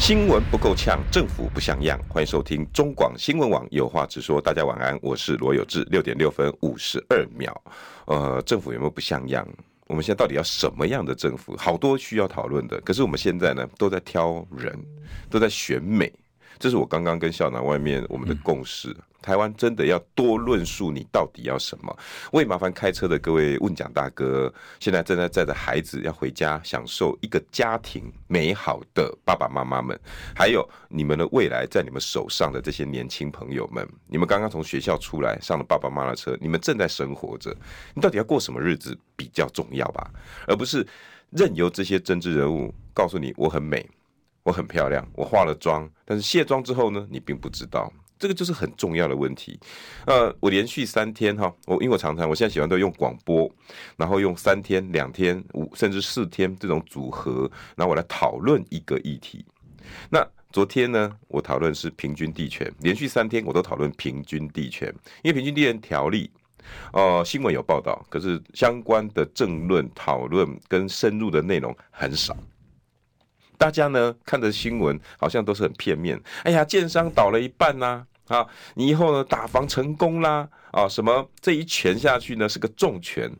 新闻不够呛，政府不像样。欢迎收听中广新闻网有话直说。大家晚安，我是罗有志。六点六分五十二秒。呃，政府有没有不像样？我们现在到底要什么样的政府？好多需要讨论的。可是我们现在呢，都在挑人，都在选美。这是我刚刚跟校长外面我们的共识。台湾真的要多论述你到底要什么？为麻烦开车的各位问讲大哥，现在正在载着孩子要回家，享受一个家庭美好的爸爸妈妈们，还有你们的未来在你们手上的这些年轻朋友们，你们刚刚从学校出来上了爸爸妈妈的车，你们正在生活着，你到底要过什么日子比较重要吧？而不是任由这些政治人物告诉你我很美，我很漂亮，我化了妆，但是卸妆之后呢，你并不知道。这个就是很重要的问题，呃，我连续三天哈，我因为我常常我现在喜欢都用广播，然后用三天、两天、五甚至四天这种组合，然后我来讨论一个议题。那昨天呢，我讨论是平均地权，连续三天我都讨论平均地权，因为平均地权条例，呃，新闻有报道，可是相关的政论讨论跟深入的内容很少。大家呢看的新闻好像都是很片面，哎呀，建商倒了一半呐、啊。你以后呢打房成功啦？啊，什么这一拳下去呢是个重拳？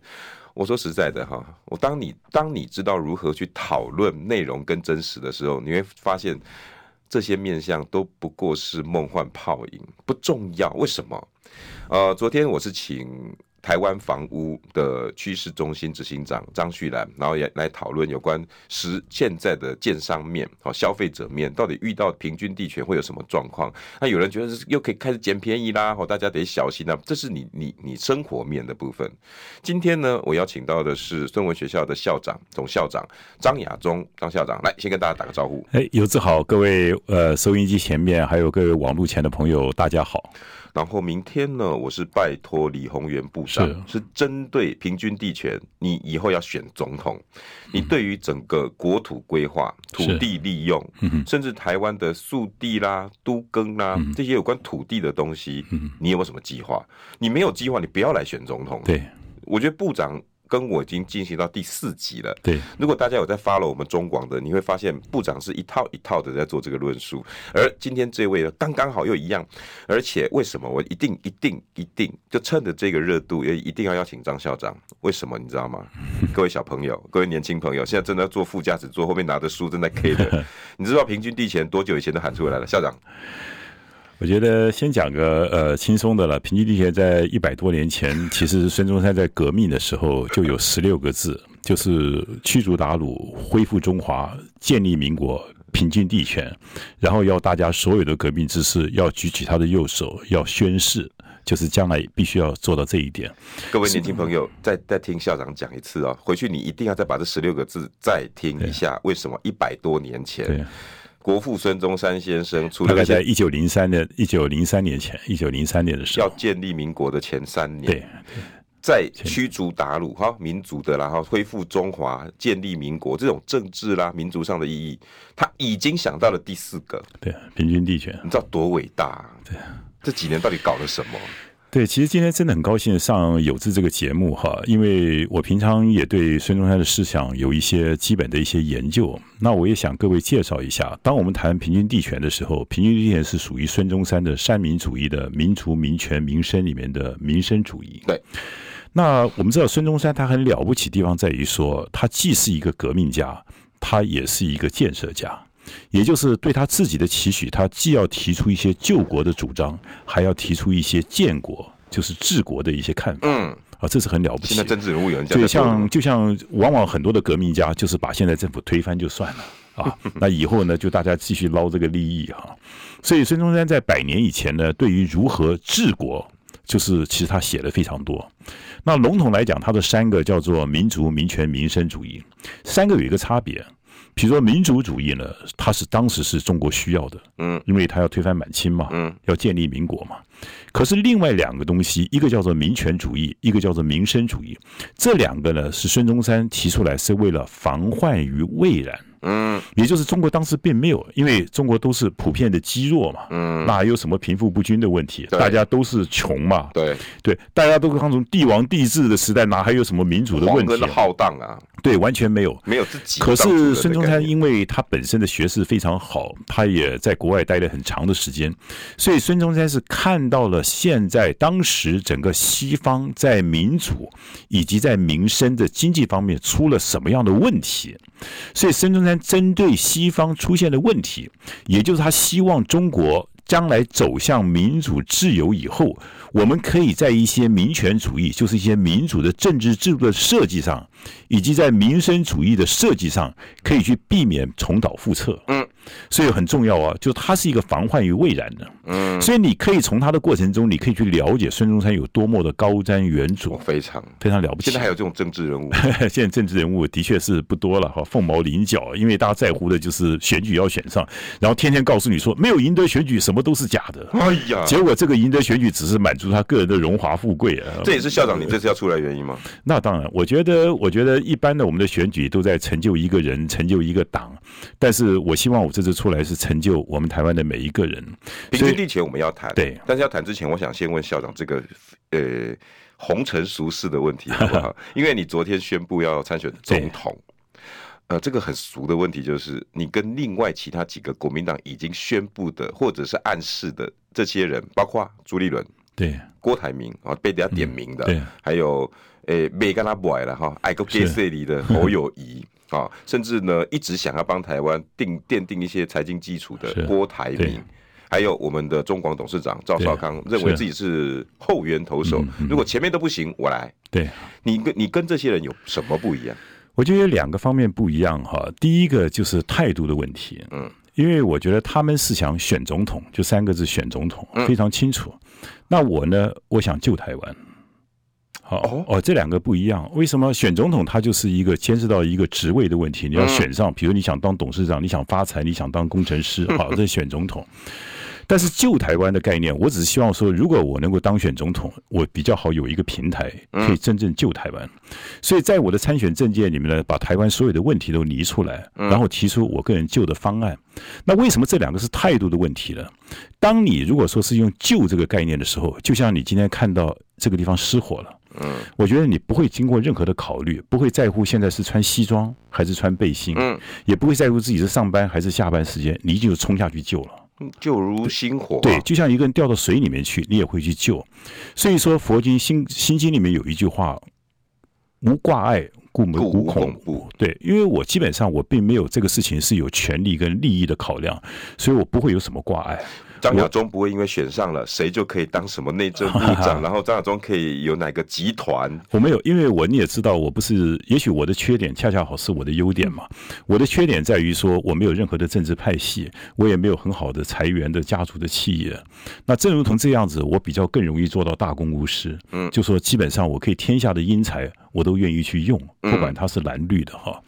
我说实在的哈，我当你当你知道如何去讨论内容跟真实的时候，你会发现这些面向都不过是梦幻泡影，不重要。为什么？呃，昨天我是请。台湾房屋的趋势中心执行长张旭岚，然后也来讨论有关实现在的建商面、好消费者面，到底遇到平均地权会有什么状况？那有人觉得是又可以开始捡便宜啦，好，大家得小心啊。这是你你你生活面的部分。今天呢，我邀请到的是孙文学校的校长、总校长张亚中张校长，来先跟大家打个招呼。哎，有志好，各位呃收音机前面还有各位网络前的朋友，大家好。然后明天呢，我是拜托李鸿源部长，是，是针对平均地权，你以后要选总统，你对于整个国土规划、土地利用，甚至台湾的速地啦、都更啦这些有关土地的东西，你有没有什么计划？你没有计划，你不要来选总统。对，我觉得部长。跟我已经进行到第四集了。对，如果大家有在 follow 我们中广的，你会发现部长是一套一套的在做这个论述。而今天这位呢，刚刚好又一样。而且为什么我一定一定一定就趁着这个热度，也一定要邀请张校长？为什么你知道吗？各位小朋友，各位年轻朋友，现在正在坐副驾驶座，后面拿着书正在 K 的，你知道平均地权多久以前都喊出来了？校长。我觉得先讲个呃轻松的了。平津地权在一百多年前，其实孙中山在革命的时候就有十六个字，就是驱逐鞑虏，恢复中华，建立民国，平均地权。然后要大家所有的革命志士要举起他的右手，要宣誓，就是将来必须要做到这一点。各位年轻朋友，再再听校长讲一次啊、哦，回去你一定要再把这十六个字再听一下。为什么一百多年前？国父孙中山先生，大概在一九零三年，一九零三年前，一九零三年的时候，要建立民国的前三年，对，在驱逐鞑虏哈，民族的然后恢复中华，建立民国这种政治啦、民族上的意义，他已经想到了第四个，对，平均地权，你知道多伟大啊？对，这几年到底搞了什么？对，其实今天真的很高兴上有志这个节目哈，因为我平常也对孙中山的思想有一些基本的一些研究。那我也想各位介绍一下，当我们谈平均地权的时候，平均地权是属于孙中山的三民主义的民族、民权、民生里面的民生主义。对。那我们知道孙中山他很了不起的地方在于说，他既是一个革命家，他也是一个建设家。也就是对他自己的期许，他既要提出一些救国的主张，还要提出一些建国，就是治国的一些看法。嗯，啊，这是很了不起。现在政治人物有人讲，就像就像往往很多的革命家，就是把现在政府推翻就算了啊。那以后呢，就大家继续捞这个利益哈。所以孙中山在百年以前呢，对于如何治国，就是其实他写的非常多。那笼统来讲，他的三个叫做民族、民权、民生主义，三个有一个差别。比如说民族主义呢，它是当时是中国需要的，嗯，因为它要推翻满清嘛，嗯，要建立民国嘛。可是另外两个东西，一个叫做民权主义，一个叫做民生主义，这两个呢是孙中山提出来是为了防患于未然。嗯，也就是中国当时并没有，因为中国都是普遍的积弱嘛，嗯，哪有什么贫富不均的问题？大家都是穷嘛，对对，大家都刚从帝王帝制的时代，哪还有什么民主的问题？浩荡啊，对，完全没有，没有自己。可是孙中山因为他本身的学识非常好，他也在国外待了很长的时间，所以孙中山是看到了现在当时整个西方在民主以及在民生的经济方面出了什么样的问题。所以孙中山针对西方出现的问题，也就是他希望中国将来走向民主自由以后，我们可以在一些民权主义，就是一些民主的政治制度的设计上，以及在民生主义的设计上，可以去避免重蹈覆辙。所以很重要啊，就它是一个防患于未然的，嗯，所以你可以从他的过程中，你可以去了解孙中山有多么的高瞻远瞩，非常非常了不起。现在还有这种政治人物，现在政治人物的确是不多了哈，凤毛麟角，因为大家在乎的就是选举要选上，然后天天告诉你说没有赢得选举，什么都是假的。哎呀，结果这个赢得选举只是满足他个人的荣华富贵啊。这也是校长你这次要出来原因吗？那当然，我觉得，我觉得一般的我们的选举都在成就一个人，成就一个党，但是我希望我这次出来是成。就我们台湾的每一个人，平均地权我们要谈，对，但是要谈之前，我想先问校长这个呃红尘俗世的问题 好不好？因为你昨天宣布要参选总统，呃，这个很俗的问题就是，你跟另外其他几个国民党已经宣布的或者是暗示的这些人，包括朱立伦、对郭台铭啊，被人家点名的，嗯、对，还有呃没跟他不爱了哈，爱个 gay 色里的侯友宜。啊，甚至呢，一直想要帮台湾定奠定一些财经基础的郭台铭，还有我们的中广董事长赵少康，认为自己是后援投手。如果前面都不行，我来。对，你跟你跟这些人有什么不一样？我觉得有两个方面不一样哈。第一个就是态度的问题，嗯，因为我觉得他们是想选总统，就三个字选总统，非常清楚。那我呢，我想救台湾。哦哦，这两个不一样。为什么选总统？他就是一个牵涉到一个职位的问题。你要选上，比如你想当董事长，你想发财，你想当工程师，好，这选总统。但是救台湾的概念，我只是希望说，如果我能够当选总统，我比较好有一个平台，可以真正救台湾。所以在我的参选政见里面呢，把台湾所有的问题都拟出来，然后提出我个人救的方案。那为什么这两个是态度的问题呢？当你如果说是用救这个概念的时候，就像你今天看到这个地方失火了。嗯，我觉得你不会经过任何的考虑，不会在乎现在是穿西装还是穿背心，嗯，也不会在乎自己是上班还是下班时间，你就冲下去救了，救如星火。对，就像一个人掉到水里面去，你也会去救。所以说，佛经心心经里面有一句话：“无挂碍，故无恐怖。”对，因为我基本上我并没有这个事情是有权利跟利益的考量，所以我不会有什么挂碍。张亚中不会因为选上了谁就可以当什么内政部长，然后张亚中可以有哪个集团？我没有，因为我你也知道，我不是，也许我的缺点恰恰好是我的优点嘛。我的缺点在于说，我没有任何的政治派系，我也没有很好的裁员的家族的企业。那正如同这样子，我比较更容易做到大公无私。嗯，就说基本上我可以天下的英才，我都愿意去用，不管它是蓝绿的哈。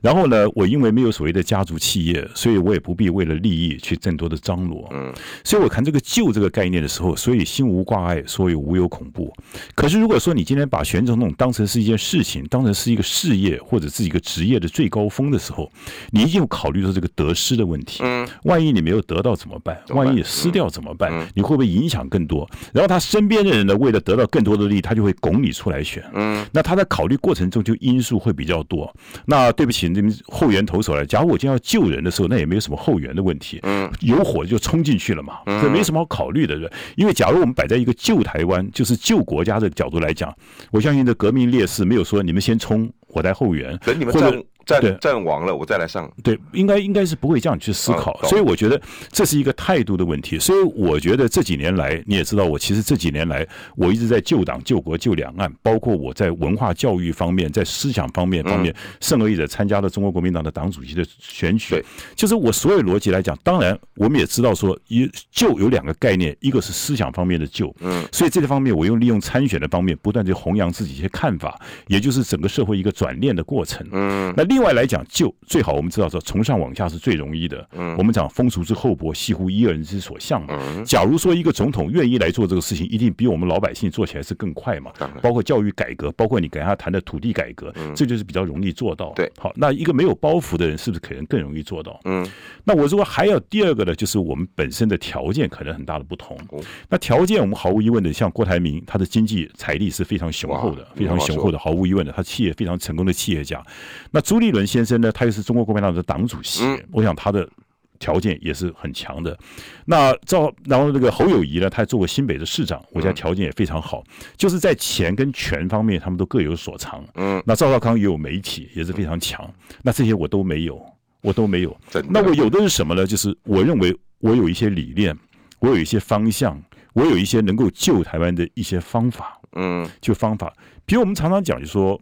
然后呢，我因为没有所谓的家族企业，所以我也不必为了利益去更多的张罗。嗯。所以我看这个“旧”这个概念的时候，所以心无挂碍，所以无有恐怖。可是如果说你今天把选总统当成是一件事情，当成是一个事业或者是一个职业的最高峰的时候，你一定要考虑到这个得失的问题。嗯，万一你没有得到怎么办？万一你失掉怎么办？你会不会影响更多？然后他身边的人呢，为了得到更多的利益，他就会拱你出来选。嗯，那他在考虑过程中就因素会比较多。那对不起，你们后援投手来，假如我今天要救人的时候，那也没有什么后援的问题。嗯，有火就冲进去了嘛。这没什么好考虑的，因为假如我们摆在一个救台湾，就是救国家的角度来讲，我相信这革命烈士没有说你们先冲，我在后援，等你们战战战亡了，我再来上。对，应该应该是不会这样去思考，所以我觉得这是一个态度的问题。所以我觉得这几年来，你也知道，我其实这几年来我一直在救党、救国、救两岸，包括我在文化教育方面、在思想方面方面，甚而也参加了中国国民党的党主席的选举。就是我所有逻辑来讲，当然我们也知道说，一救有两个概念，一个是思想方面的救，嗯，所以这个方面我用利用参选的方面，不断去弘扬自己一些看法，也就是整个社会一个。转念的过程。嗯，那另外来讲，就最好我们知道说，从上往下是最容易的。嗯，我们讲风俗之厚薄，系乎一人之所向嘛。嗯，假如说一个总统愿意来做这个事情，一定比我们老百姓做起来是更快嘛。包括教育改革，包括你跟他谈的土地改革，这就是比较容易做到。对，好，那一个没有包袱的人，是不是可能更容易做到？嗯，那我如果还有第二个呢，就是我们本身的条件可能很大的不同。那条件我们毫无疑问的，像郭台铭，他的经济财力是非常雄厚的，非常雄厚的，毫无疑问的，他企业非常成功的企业家。那朱立伦先生呢，他又是中国国民党的党主席，我想他的。条件也是很强的，那赵，然后那个侯友谊呢，他还做过新北的市长，我觉得条件也非常好，就是在钱跟权方面，他们都各有所长。嗯，那赵少康也有媒体，也是非常强。那这些我都没有，我都没有。那我有的是什么呢？就是我认为我有一些理念，我有一些方向，我有一些能够救台湾的一些方法。嗯，就方法，比如我们常常讲，就说。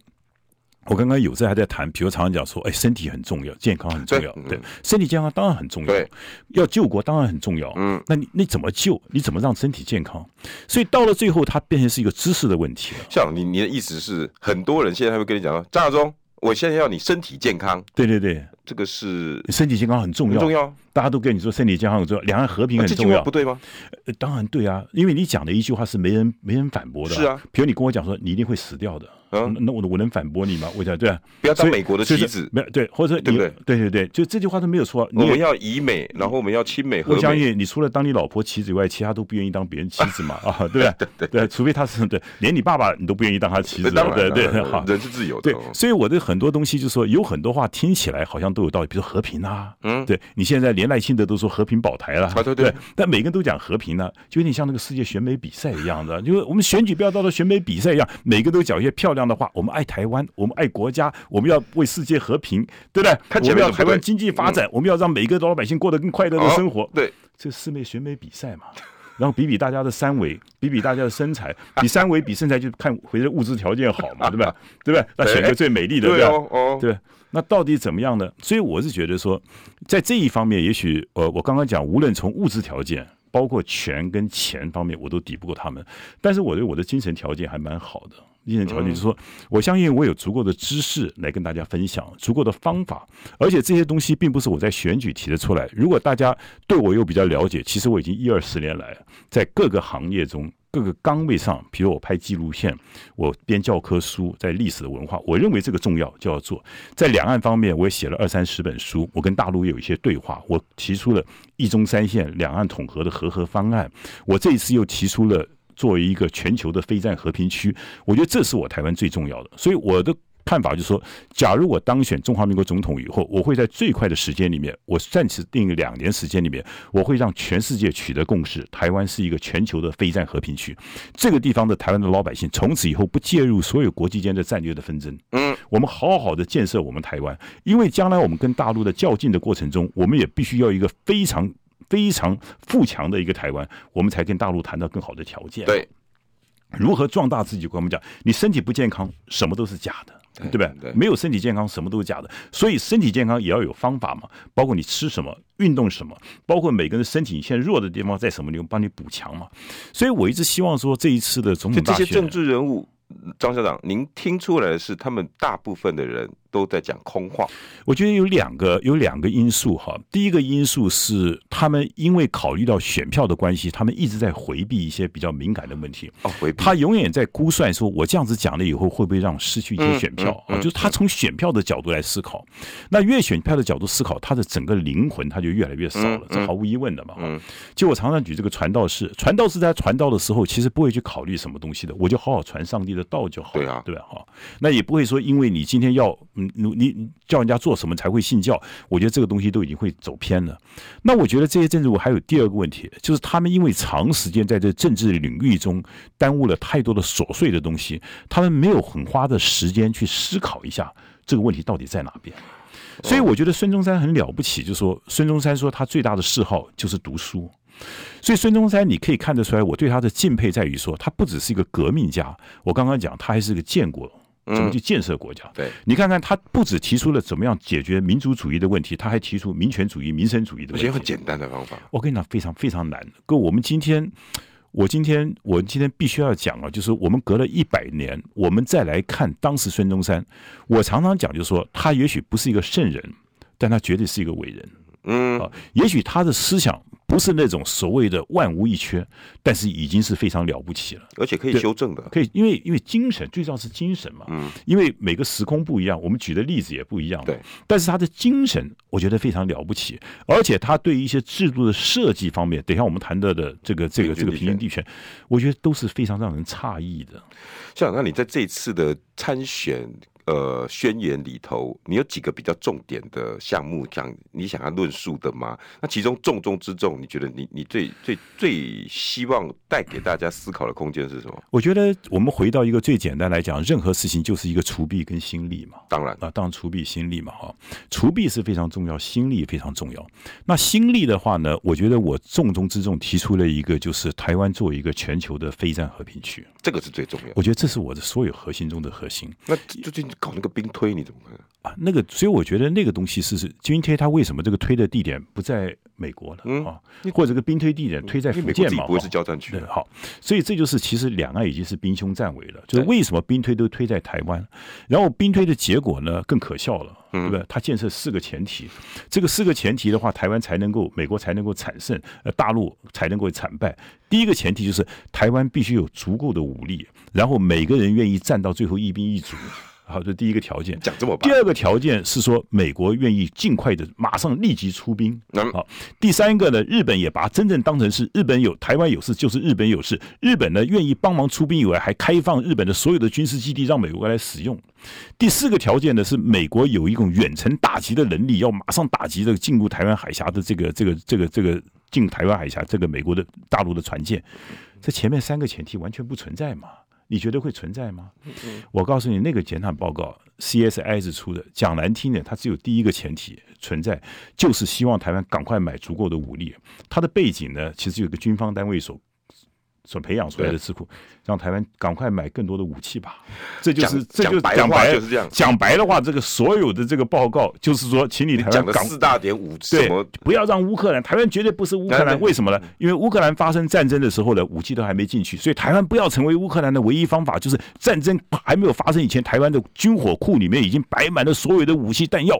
我刚刚有在还在谈，比如常常讲说，哎，身体很重要，健康很重要，对，对，身体健康当然很重要，对，要救国当然很重要，嗯，那你你怎么救？你怎么让身体健康？所以到了最后，它变成是一个知识的问题了。像你你的意思是，很多人现在会跟你讲说，张亚中，我现在要你身体健康，对对对，这个是身体健康很重要，很重要，大家都跟你说身体健康很重要，两岸和平很重要，不对吗？呃，当然对啊，因为你讲的一句话是没人没人反驳的，是啊，比如你跟我讲说，你一定会死掉的。嗯，那我我能反驳你吗？我想对啊，不要当美国的棋子，没有对，或者对不对？对对对，就这句话都没有错。我们要以美，然后我们要亲美和美。我相信你除了当你老婆棋子以外，其他都不愿意当别人棋子嘛 啊，对不对？对，除非他是对，连你爸爸你都不愿意当他棋子，对对对，好，人是自由的。对，所以我的很多东西就是说，有很多话听起来好像都有道理，比如说和平啊，嗯，对你现在连赖清德都说和平保台了，对对，但每个人都讲和平呢，就有点像那个世界选美比赛一样的，就是我们选举不要到了选美比赛一样，每个都讲一些漂亮的话，我们爱台。湾，我们爱国家，我们要为世界和平，对不对？我们要台湾经济发展，我们要让每个老百姓过得更快乐的生活。对，这四美选美比赛嘛，然后比比大家的三围，比比大家的身材，比三围比身材，就看回的物质条件好嘛，对吧对？对不对？那选个最美丽的，对哦，对。那到底怎么样呢？所以我是觉得说，在这一方面，也许呃，我刚刚讲，无论从物质条件，包括权跟钱方面，我都抵不过他们。但是我对我的精神条件还蛮好的。精神条件就是说，我相信我有足够的知识来跟大家分享，足够的方法，而且这些东西并不是我在选举提的出来。如果大家对我又比较了解，其实我已经一二十年来在各个行业中、各个岗位上，比如我拍纪录片，我编教科书，在历史的文化，我认为这个重要就要做。在两岸方面，我也写了二三十本书，我跟大陆有一些对话，我提出了一中三线两岸统合的和合方案，我这一次又提出了。作为一个全球的非战和平区，我觉得这是我台湾最重要的。所以我的看法就是说，假如我当选中华民国总统以后，我会在最快的时间里面，我暂时定两年时间里面，我会让全世界取得共识，台湾是一个全球的非战和平区。这个地方的台湾的老百姓从此以后不介入所有国际间的战略的纷争。嗯，我们好好的建设我们台湾，因为将来我们跟大陆的较劲的过程中，我们也必须要一个非常。非常富强的一个台湾，我们才跟大陆谈到更好的条件。对，如何壮大自己？跟我们讲，你身体不健康，什么都是假的，对不对？对，没有身体健康，什么都是假的。所以身体健康也要有方法嘛，包括你吃什么，运动什么，包括每个人身体现在弱的地方在什么地方，帮你补强嘛。所以我一直希望说，这一次的总统大选，这些政治人物，张校长，您听出来的是，他们大部分的人。都在讲空话，我觉得有两个有两个因素哈。第一个因素是他们因为考虑到选票的关系，他们一直在回避一些比较敏感的问题。哦，回避。他永远在估算说，我这样子讲了以后，会不会让失去一些选票啊？就是他从选票的角度来思考。那越选票的角度思考，他的整个灵魂他就越来越少了，这毫无疑问的嘛。嗯。就我常常举这个传道士，传道士在传道的时候，其实不会去考虑什么东西的，我就好好传上帝的道就好了。对啊，对吧？哈，那也不会说，因为你今天要。你你叫人家做什么才会信教？我觉得这个东西都已经会走偏了。那我觉得这些政治我还有第二个问题，就是他们因为长时间在这政治领域中耽误了太多的琐碎的东西，他们没有很花的时间去思考一下这个问题到底在哪边。所以我觉得孙中山很了不起，就是说孙中山说他最大的嗜好就是读书。所以孙中山你可以看得出来，我对他的敬佩在于说，他不只是一个革命家，我刚刚讲他还是个建国。怎么去建设国家？嗯、对，你看看他不止提出了怎么样解决民族主义的问题，他还提出民权主义、民生主义的问题。而且很简单的方法。我跟你讲，非常非常难。哥，我们今天我今天我今天必须要讲啊，就是我们隔了一百年，我们再来看当时孙中山，我常常讲，就是说他也许不是一个圣人，但他绝对是一个伟人。嗯啊，也许他的思想不是那种所谓的万无一缺，但是已经是非常了不起了，而且可以修正的，可以，因为因为精神最重要是精神嘛，嗯，因为每个时空不一样，我们举的例子也不一样，对，但是他的精神我觉得非常了不起，而且他对于一些制度的设计方面，等一下我们谈到的这个这个这个平均地权，我觉得都是非常让人诧异的。像那你在这次的参选。呃，宣言里头，你有几个比较重点的项目，讲你想要论述的吗？那其中重中之重，你觉得你你最最最希望带给大家思考的空间是什么？我觉得我们回到一个最简单来讲，任何事情就是一个除弊跟心力嘛。当然啊，当然储备心力嘛，哈，除弊是非常重要，心力也非常重要。那心力的话呢，我觉得我重中之重提出了一个，就是台湾作为一个全球的非战和平区，这个是最重要。我觉得这是我的所有核心中的核心。那最近。搞那个兵推你怎么看啊？那个，所以我觉得那个东西是是军推，它为什么这个推的地点不在美国呢？嗯啊，或者这个兵推地点推在福建嘛？不会是交战区？好，所以这就是其实两岸已经是兵凶战危了。就是为什么兵推都推在台湾？然后兵推的结果呢更可笑了，对不对？它建设四个前提，这个四个前提的话，台湾才能够美国才能够产胜，呃，大陆才能够惨败。第一个前提就是台湾必须有足够的武力，然后每个人愿意站到最后一兵一卒。好，这第一个条件。讲这么白。第二个条件是说，美国愿意尽快的、马上、立即出兵。好，第三个呢，日本也把它真正当成是日本有台湾有事，就是日本有事。日本呢，愿意帮忙出兵以外，还开放日本的所有的军事基地让美国来使用。第四个条件呢，是美国有一种远程打击的能力，要马上打击这个进入台湾海峡的这个、这个、这个、这个进台湾海峡这个美国的大陆的船舰。这前面三个前提完全不存在嘛？你觉得会存在吗？我告诉你，那个检讨报告 CSI 是出的，讲难听点，它只有第一个前提存在，就是希望台湾赶快买足够的武力。它的背景呢，其实有个军方单位所所培养出来的智库。让台湾赶快买更多的武器吧，这就是这就讲白了就是这样。讲白的话，这个所有的这个报告就是说，请你台湾讲四大点武器，对，不要让乌克兰，台湾绝对不是乌克兰。为什么呢？因为乌克兰发生战争的时候呢，武器都还没进去，所以台湾不要成为乌克兰的唯一方法，就是战争还没有发生以前，台湾的军火库里面已经摆满了所有的武器弹药。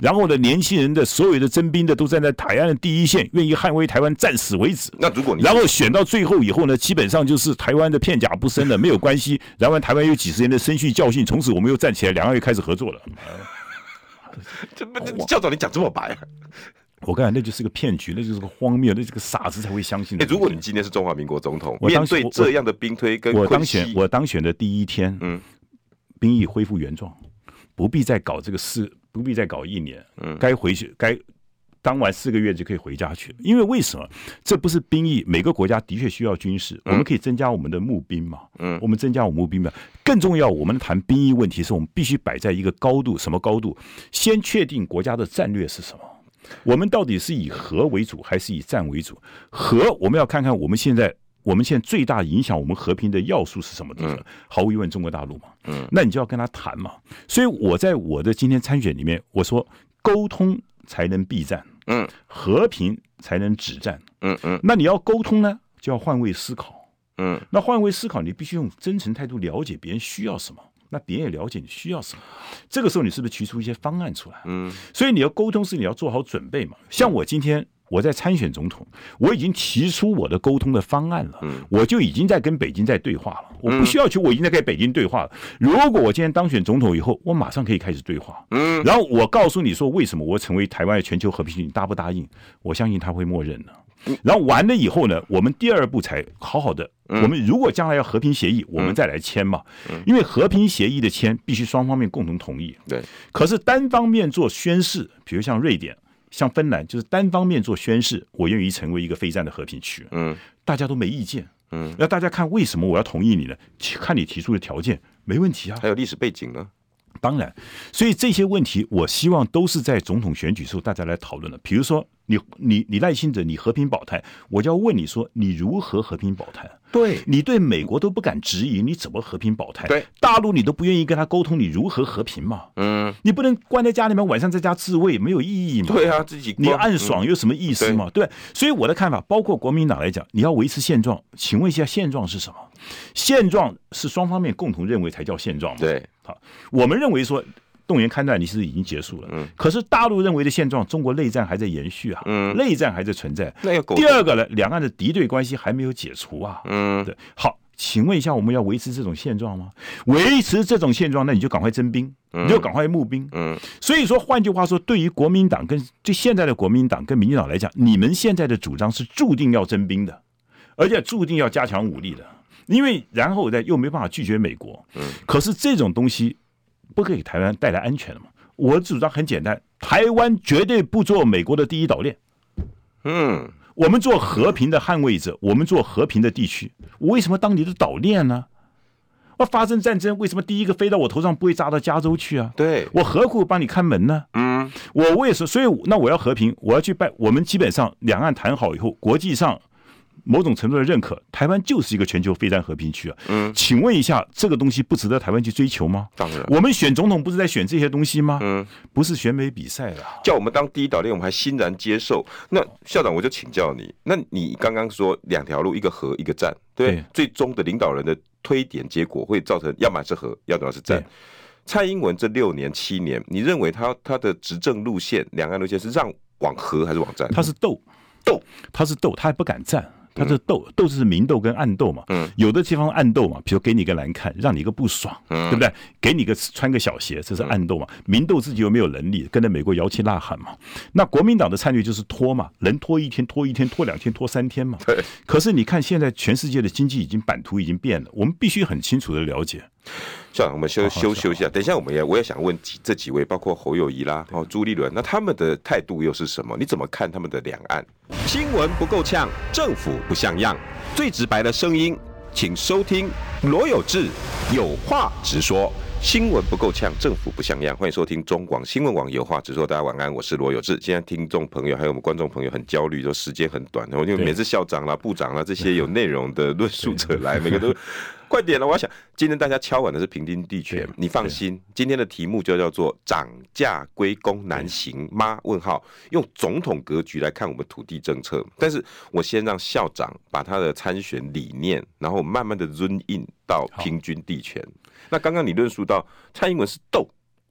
然后呢，年轻人的所有的征兵的都站在台湾的第一线，愿意捍卫台湾战死为止。那如果你然后选到最后以后呢，基本上就是台湾的片甲不深了，没有关系。然后台湾有几十年的生蓄教训，从此我们又站起来，两岸又开始合作了。这不教导你讲这么白？我跟你讲，那就是个骗局，那就是个荒谬，那是个傻子才会相信的。如果你今天是中华民国总统，我面对这样的兵推跟我当选，我当选的第一天，嗯，兵役恢复原状，不必再搞这个事，不必再搞一年，嗯，该回去该。当完四个月就可以回家去了，因为为什么？这不是兵役，每个国家的确需要军事，我们可以增加我们的募兵嘛。嗯，我们增加我们募兵嘛。更重要，我们谈兵役问题，是我们必须摆在一个高度，什么高度？先确定国家的战略是什么？我们到底是以和为主，还是以战为主？和，我们要看看我们现在，我们现在最大影响我们和平的要素是什么地方？毫无疑问，中国大陆嘛。嗯，那你就要跟他谈嘛。所以我在我的今天参选里面，我说沟通才能避战。嗯，和平才能止战。嗯嗯，那你要沟通呢，就要换位思考。嗯，那换位思考，你必须用真诚态度了解别人需要什么，那别人也了解你需要什么。这个时候，你是不是提出一些方案出来？嗯，所以你要沟通是你要做好准备嘛。像我今天。我在参选总统，我已经提出我的沟通的方案了，我就已经在跟北京在对话了。我不需要去，我已经在跟北京对话了。如果我今天当选总统以后，我马上可以开始对话。嗯，然后我告诉你说，为什么我成为台湾的全球和平，你答不答应？我相信他会默认的。然后完了以后呢，我们第二步才好好的。我们如果将来要和平协议，我们再来签嘛。因为和平协议的签必须双方面共同同意。对。可是单方面做宣誓，比如像瑞典。像芬兰就是单方面做宣誓，我愿意成为一个非战的和平区。嗯，大家都没意见。嗯，那大家看为什么我要同意你呢？看你提出的条件，没问题啊。还有历史背景呢。当然，所以这些问题，我希望都是在总统选举时候大家来讨论的。比如说，你你你赖清德，你和平保台，我就要问你说，你如何和平保台？对，你对美国都不敢质疑，你怎么和平保台？对，大陆你都不愿意跟他沟通，你如何和平嘛？嗯，你不能关在家里面，晚上在家自卫，没有意义嘛？对啊，自己你暗爽有什么意思嘛？嗯、对，对，所以我的看法，包括国民党来讲，你要维持现状，请问一下，现状是什么？现状是双方面共同认为才叫现状嘛？对，好，我们认为说。动员戡乱，你是已经结束了。嗯，可是大陆认为的现状，中国内战还在延续啊。嗯，内战还在存在。那个第二个呢，两岸的敌对关系还没有解除啊。嗯，对。好，请问一下，我们要维持这种现状吗？维持这种现状，那你就赶快征兵，你就赶快募兵。嗯，所以说，换句话说，对于国民党跟对现在的国民党跟民进党来讲，你们现在的主张是注定要征兵的，而且注定要加强武力的，因为然后呢又没办法拒绝美国。嗯，可是这种东西。不给台湾带来安全了嘛？我的主张很简单，台湾绝对不做美国的第一岛链。嗯，我们做和平的捍卫者，我们做和平的地区。我为什么当你的岛链呢？我发生战争，为什么第一个飞到我头上不会炸到加州去啊？对，我何苦帮你看门呢？嗯，我为什么？所以那我要和平，我要去拜。我们基本上两岸谈好以后，国际上。某种程度的认可，台湾就是一个全球非战和平区啊。嗯，请问一下，这个东西不值得台湾去追求吗？当然，我们选总统不是在选这些东西吗？嗯，不是选美比赛了。叫我们当第一岛链，我们还欣然接受。那校长，我就请教你，那你刚刚说两条路，一个和，一个战，对，对最终的领导人的推点结果会造成，要么是和，要么是战。蔡英文这六年七年，你认为他他的执政路线，两岸路线是让往和还是往战？他是斗斗，他是斗，他还不敢战。他这斗斗就是明斗跟暗斗嘛，嗯，有的地方暗斗嘛，比如给你一个难看，让你一个不爽，嗯，对不对？给你个穿个小鞋，这是暗斗嘛。明斗自己又没有能力，跟着美国摇旗呐喊嘛。那国民党的战略就是拖嘛，能拖一天拖一天，拖两天拖三天嘛。对。可是你看现在全世界的经济已经版图已经变了，我们必须很清楚的了解。校长，我们休休休息一下，等一下我们也我也想问几这几位，包括侯友谊啦，哦朱立伦，那他们的态度又是什么？你怎么看他们的两岸？新闻不够呛，政府不像样，最直白的声音，请收听罗有志有话直说。新闻不够呛，政府不像样，欢迎收听中广新闻网有话直说。大家晚安，我是罗有志。现在听众朋友还有我们观众朋友很焦虑，说时间很短，因为每次校长啦、部长啦这些有内容的论述者来，每个都。快点了！我要想，今天大家敲碗的是平均地权，你放心，今天的题目就叫做“涨价归公难行吗？”问号，用总统格局来看我们土地政策。但是我先让校长把他的参选理念，然后慢慢的 run in 到平均地权。那刚刚你论述到蔡英文是斗，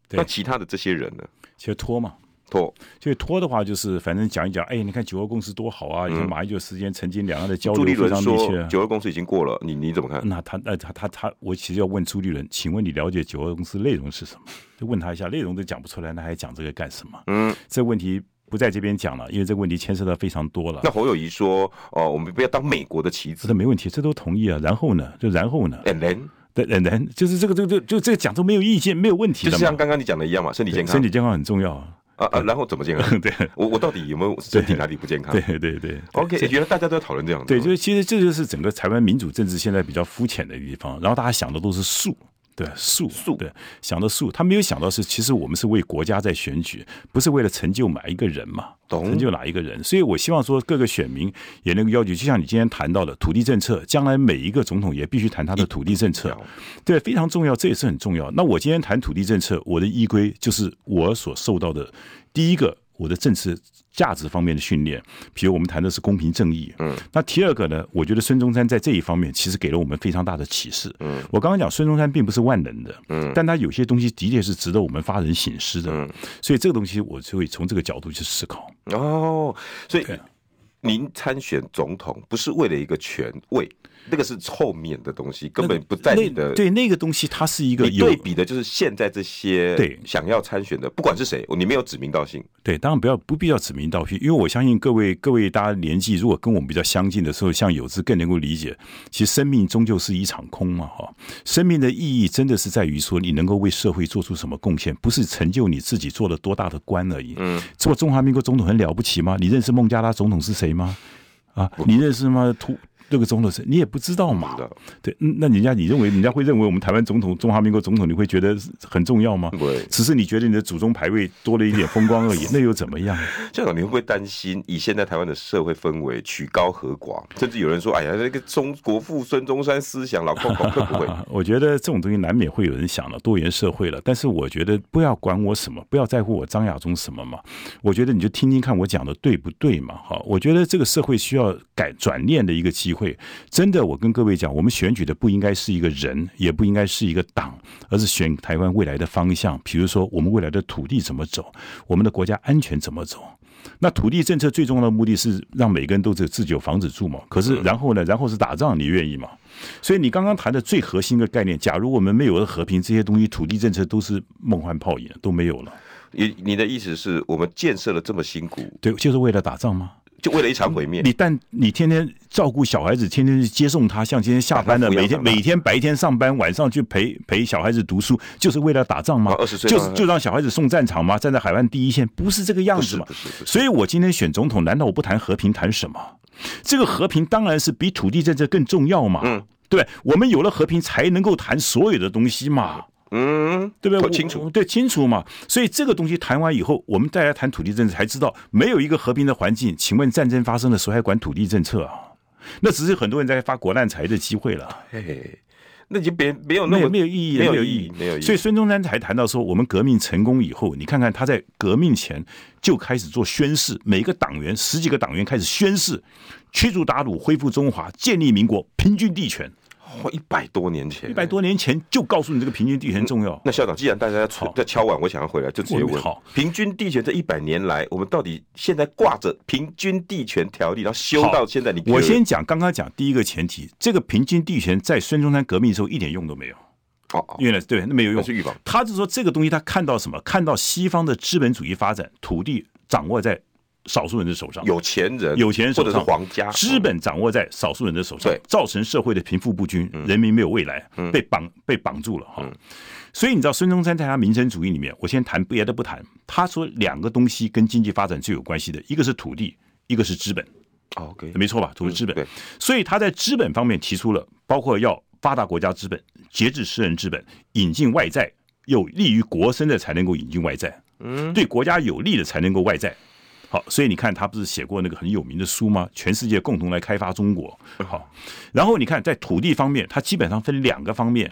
那其他的这些人呢？其实拖嘛。拖，就拖的话，就是反正讲一讲。哎，你看九二共识多好啊！你看马英九时间曾经两岸的交流非常密切。九二共识已经过了，你你怎么看？那他那他他他，我其实要问朱立伦，请问你了解九二共识内容是什么？就问他一下，内容都讲不出来，那还讲这个干什么？嗯，这问题不在这边讲了，因为这个问题牵涉到非常多了。那侯友谊说，哦，我们不要当美国的棋子，这没问题，这都同意啊。然后呢，就然后呢？And then？对，And then？就是这个这个就就这个讲都没有意见，没有问题。就像刚刚你讲的一样嘛，身体健康，身体健康很重要。啊啊，然后怎么健康？对，我我到底有没有身体哪里不健康？对对对，，OK，原来大家都在讨论这样。对，就是其实这就是整个台湾民主政治现在比较肤浅的地方，然后大家想的都是数。对，数数对，想到数，他没有想到是，其实我们是为国家在选举，不是为了成就哪一个人嘛，成就哪一个人。所以我希望说，各个选民也能够要求，就像你今天谈到的土地政策，将来每一个总统也必须谈他的土地政策，对，非常重要，这也是很重要。那我今天谈土地政策，我的依归就是我所受到的第一个。我的政治价值方面的训练，比如我们谈的是公平正义，嗯，那第二个呢，我觉得孙中山在这一方面其实给了我们非常大的启示，嗯，我刚刚讲孙中山并不是万能的，嗯，但他有些东西的确是值得我们发人省思的，嗯，所以这个东西我就会从这个角度去思考。哦，所以您参选总统不是为了一个权位。那个是后面的东西，根本不在你的。那对那个东西，它是一个你对比的，就是现在这些对想要参选的，不管是谁，你没有指名道姓。对，当然不要不必要指名道姓，因为我相信各位各位大家年纪如果跟我们比较相近的时候，像有志更能够理解，其实生命终究是一场空嘛，哈。生命的意义真的是在于说你能够为社会做出什么贡献，不是成就你自己做了多大的官而已。嗯，做中华民国总统很了不起吗？你认识孟加拉总统是谁吗？啊，你认识吗？突这个总统是，你也不知道嘛？对，那人家你认为人家会认为我们台湾总统、中华民国总统，你会觉得很重要吗？对，只是你觉得你的祖宗牌位多了一点风光而已，那又怎么样？校长，你会不会担心以现在台湾的社会氛围，曲高和寡，甚至有人说，哎呀，那个中国父孙中山思想，老公公会不会？我觉得这种东西难免会有人想了，多元社会了。但是我觉得不要管我什么，不要在乎我张亚中什么嘛。我觉得你就听听看我讲的对不对嘛？哈，我觉得这个社会需要改转念的一个机会。真的，我跟各位讲，我们选举的不应该是一个人，也不应该是一个党，而是选台湾未来的方向。比如说，我们未来的土地怎么走，我们的国家安全怎么走。那土地政策最重要的目的是让每个人都有自己有房子住嘛。可是然后呢？然后是打仗，你愿意吗？所以你刚刚谈的最核心的概念，假如我们没有了和平，这些东西土地政策都是梦幻泡影，都没有了。你你的意思是我们建设了这么辛苦，对，就是为了打仗吗？就为了一场毁灭？你但你天天照顾小孩子，天天去接送他，像今天下班了，每天每天白天上班，晚上去陪陪小孩子读书，就是为了打仗吗？二十岁就是就让小孩子送战场吗？站在海湾第一线，不是这个样子吗？所以我今天选总统，难道我不谈和平，谈什么？这个和平当然是比土地政策更重要嘛。嗯，对，我们有了和平，才能够谈所有的东西嘛。嗯，对不对？不清楚，对，清楚嘛。所以这个东西谈完以后，我们再来谈土地政策，才知道没有一个和平的环境。请问战争发生的时候还管土地政策啊？那只是很多人在发国难财的机会了。嘿嘿，那就别没有那么没有意义，没有意义，没有意义。所以孙中山才谈到说，我们革命成功以后，你看看他在革命前就开始做宣誓，每一个党员十几个党员开始宣誓，驱逐鞑虏，恢复中华，建立民国，平均地权。一百多年前，一百多年前就告诉你这个平均地权重要。那校长，既然大家在在敲碗，我想要回来，就直接问：好，平均地权这一百年来，我们到底现在挂着平均地权条例，然后修到现在你，你我先讲，刚刚讲第一个前提，这个平均地权在孙中山革命的时候一点用都没有。哦，原来对，那没有用。是预防。他是说这个东西，他看到什么？看到西方的资本主义发展，土地掌握在。少数人的手上，有钱人、有钱人手上，或者是皇家，资本掌握在少数人的手上，造成社会的贫富不均，人民没有未来，被绑被绑住了哈。所以你知道孙中山在他民生主义里面，我先谈别的不谈。他说两个东西跟经济发展最有关系的，一个是土地，一个是资本。OK，没错吧？土地资本。所以他在资本方面提出了，包括要发达国家资本，节制私人资本，引进外债，有利于国生的才能够引进外债，嗯，对国家有利的才能够外债。好，所以你看他不是写过那个很有名的书吗？全世界共同来开发中国。好，然后你看在土地方面，它基本上分两个方面，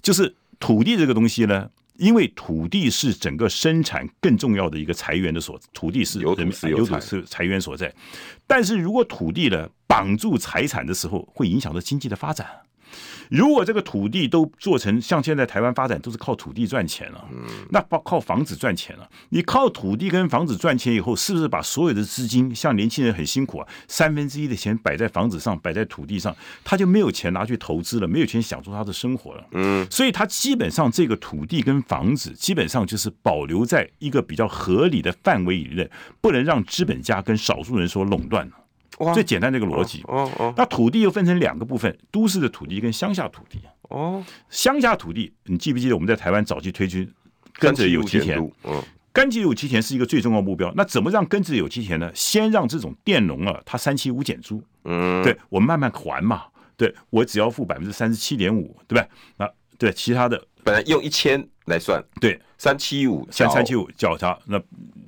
就是土地这个东西呢，因为土地是整个生产更重要的一个财源的所，土地是人民有土是财源所在。但是如果土地呢绑住财产的时候，会影响到经济的发展。如果这个土地都做成像现在台湾发展都是靠土地赚钱了，那靠靠房子赚钱了。你靠土地跟房子赚钱以后，是不是把所有的资金，像年轻人很辛苦啊，三分之一的钱摆在房子上，摆在土地上，他就没有钱拿去投资了，没有钱享受他的生活了。嗯，所以他基本上这个土地跟房子基本上就是保留在一个比较合理的范围以内，不能让资本家跟少数人所垄断了。最简单的一个逻辑，哦哦，那土地又分成两个部分：都市的土地跟乡下土地。哦，乡下土地，你记不记得我们在台湾早期推出耕者有其田？嗯，耕者有其田是一个最重要的目标。那怎么让耕者有其田呢？先让这种佃农啊，他三七五减租。嗯，对，我们慢慢还嘛。对，我只要付百分之三十七点五，对不对？那对其他的。本来用一千来算，对，三七五，三三七五缴他，那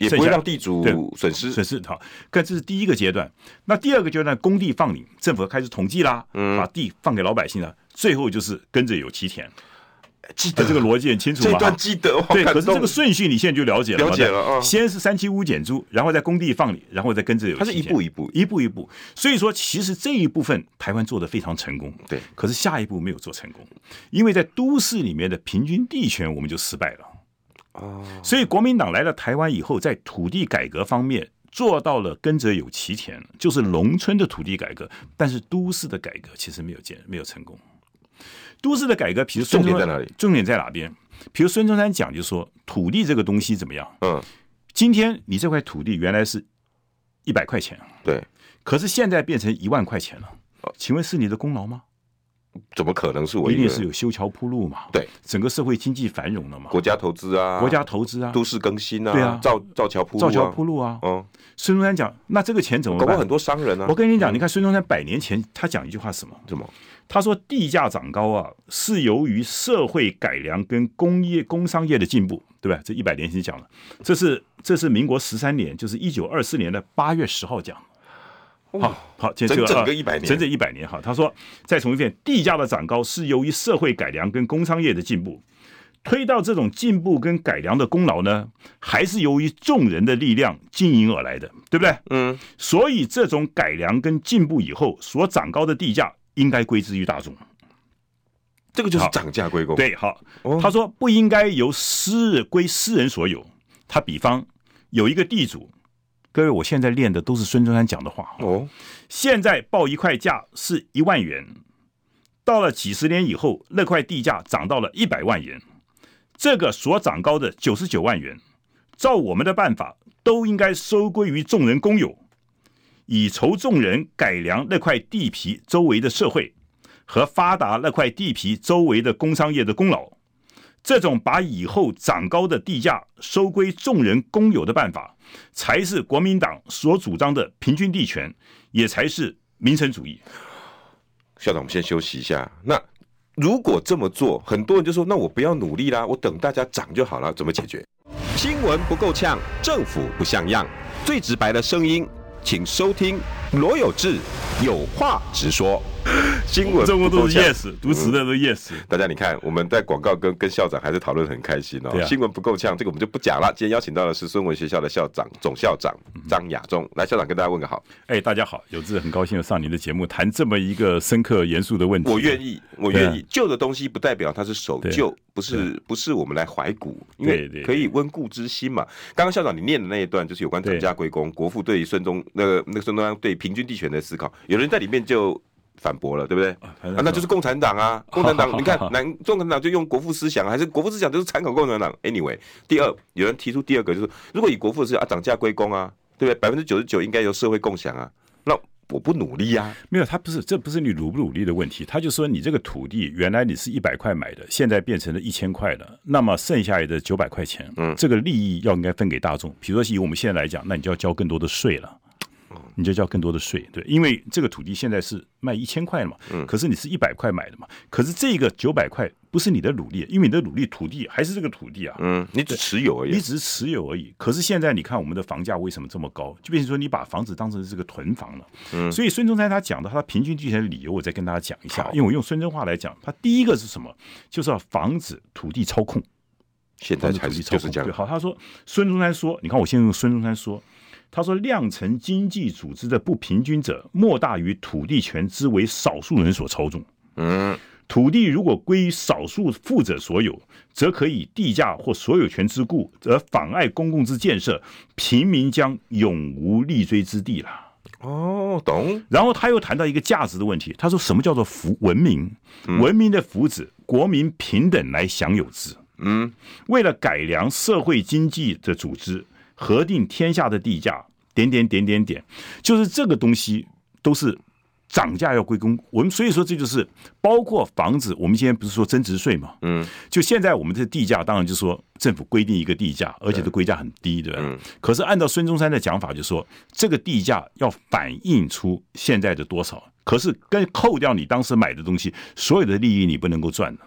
也不会让地主损失损失。好，这是第一个阶段。那第二个阶段，工地放领，政府开始统计啦，嗯，把地放给老百姓了。最后就是跟着有其田。记得这个逻辑很清楚吗？这段记得，对，可是这个顺序你现在就了解了。了解了，先是三七五减租，然后在工地放领，然后再跟着有。它是一步一步，一步一步。所以说，其实这一部分台湾做的非常成功。对，可是下一步没有做成功，因为在都市里面的平均地权我们就失败了。哦，所以国民党来了台湾以后，在土地改革方面做到了耕者有其田，就是农村的土地改革，但是都市的改革其实没有建，没有成功。都市的改革，比如重点在哪里？重点在哪边？比如孙中山讲，就是说土地这个东西怎么样？嗯，今天你这块土地原来是一百块钱，对，可是现在变成一万块钱了。请问是你的功劳吗？怎么可能是我一？一定是有修桥铺路嘛？对，整个社会经济繁荣了嘛？国家投资啊，国家投资啊，都市更新啊，对啊，造造桥铺路，造桥铺路啊。嗯，孙中山讲，那这个钱怎么办？搞过很多商人啊。我跟你讲，你看孙中山百年前他讲一句话什么？什么？他说地价涨高啊，是由于社会改良跟工业工商业的进步，对吧？这一百年前讲了，这是这是民国十三年，就是一九二四年的八月十号讲。好好，这个、整整个一百年，整整一百年哈。他说，再重一遍，地价的涨高是由于社会改良跟工商业的进步，推到这种进步跟改良的功劳呢，还是由于众人的力量经营而来的，对不对？嗯。所以这种改良跟进步以后所涨高的地价，应该归之于大众。这个就是涨价归公。对，好。他说不应该由私归私人所有。他比方有一个地主。各位，我现在练的都是孙中山讲的话哦。现在报一块价是一万元，到了几十年以后，那块地价涨到了一百万元，这个所涨高的九十九万元，照我们的办法，都应该收归于众人公有，以酬众人改良那块地皮周围的社会和发达那块地皮周围的工商业的功劳。这种把以后涨高的地价收归众人公有的办法，才是国民党所主张的平均地权，也才是民生主义。校长，我们先休息一下。那如果这么做，很多人就说：“那我不要努力啦，我等大家涨就好了。”怎么解决？新闻不够呛，政府不像样，最直白的声音，请收听罗有志有话直说。新闻中国都是 yes，读词的都 yes。大家你看，我们在广告跟跟校长还是讨论很开心哦。新闻不够呛，这个我们就不讲了。今天邀请到的是孙文学校的校长、总校长张亚中，来，校长跟大家问个好。哎，大家好，有志很高兴的上您的节目，谈这么一个深刻严肃的问题。我愿意，我愿意。旧的东西不代表它是守旧，不是不是我们来怀古，因为可以温故知新嘛。刚刚校长你念的那一段，就是有关涨价归公，国父对孙中那个那个孙中山对平均地权的思考，有人在里面就。反驳了，对不对？啊，那就是共产党啊！共产党，你看，南共产党就用国父思想，还是国父思想就是参考共产党。Anyway，第二，有人提出第二个，就是如果以国父的思想啊，涨价归公啊，对不对？百分之九十九应该由社会共享啊。那我不努力呀？没有，他不是，这不是你努不努力的问题。他就说，你这个土地原来你是一百块买的，现在变成了一千块了，那么剩下来的九百块钱，嗯，这个利益要应该分给大众。比如说以我们现在来讲，那你就要交更多的税了。你就交更多的税，对，因为这个土地现在是卖一千块嘛，嗯，可是你是一百块买的嘛，可是这个九百块不是你的努力，因为你的努力土地还是这个土地啊，嗯，你只持有而已，你只是持有而已。可是现在你看我们的房价为什么这么高？就变成说你把房子当成是个囤房了，嗯，所以孙中山他讲的他平均地权的理由，我再跟大家讲一下，因为我用孙中话来讲，他第一个是什么？就是要防止土地操控，现在才是就是这样。对，好，他说孙中山说，你看我先用孙中山说。他说：“量成经济组织的不平均者，莫大于土地权之为少数人所操纵。嗯，土地如果归于少数富者所有，则可以地价或所有权之故，而妨碍公共之建设，平民将永无立锥之地了。”哦，懂。然后他又谈到一个价值的问题。他说：“什么叫做福文明？文明的福祉，国民平等来享有之。嗯，为了改良社会经济的组织。”核定天下的地价，点点点点点，就是这个东西都是涨价要归公。我们所以说这就是包括房子，我们今天不是说增值税嘛？嗯，就现在我们这地价，当然就是说政府规定一个地价，而且这规价很低，对吧？嗯。可是按照孙中山的讲法，就是说这个地价要反映出现在的多少，可是跟扣掉你当时买的东西，所有的利益你不能够赚的。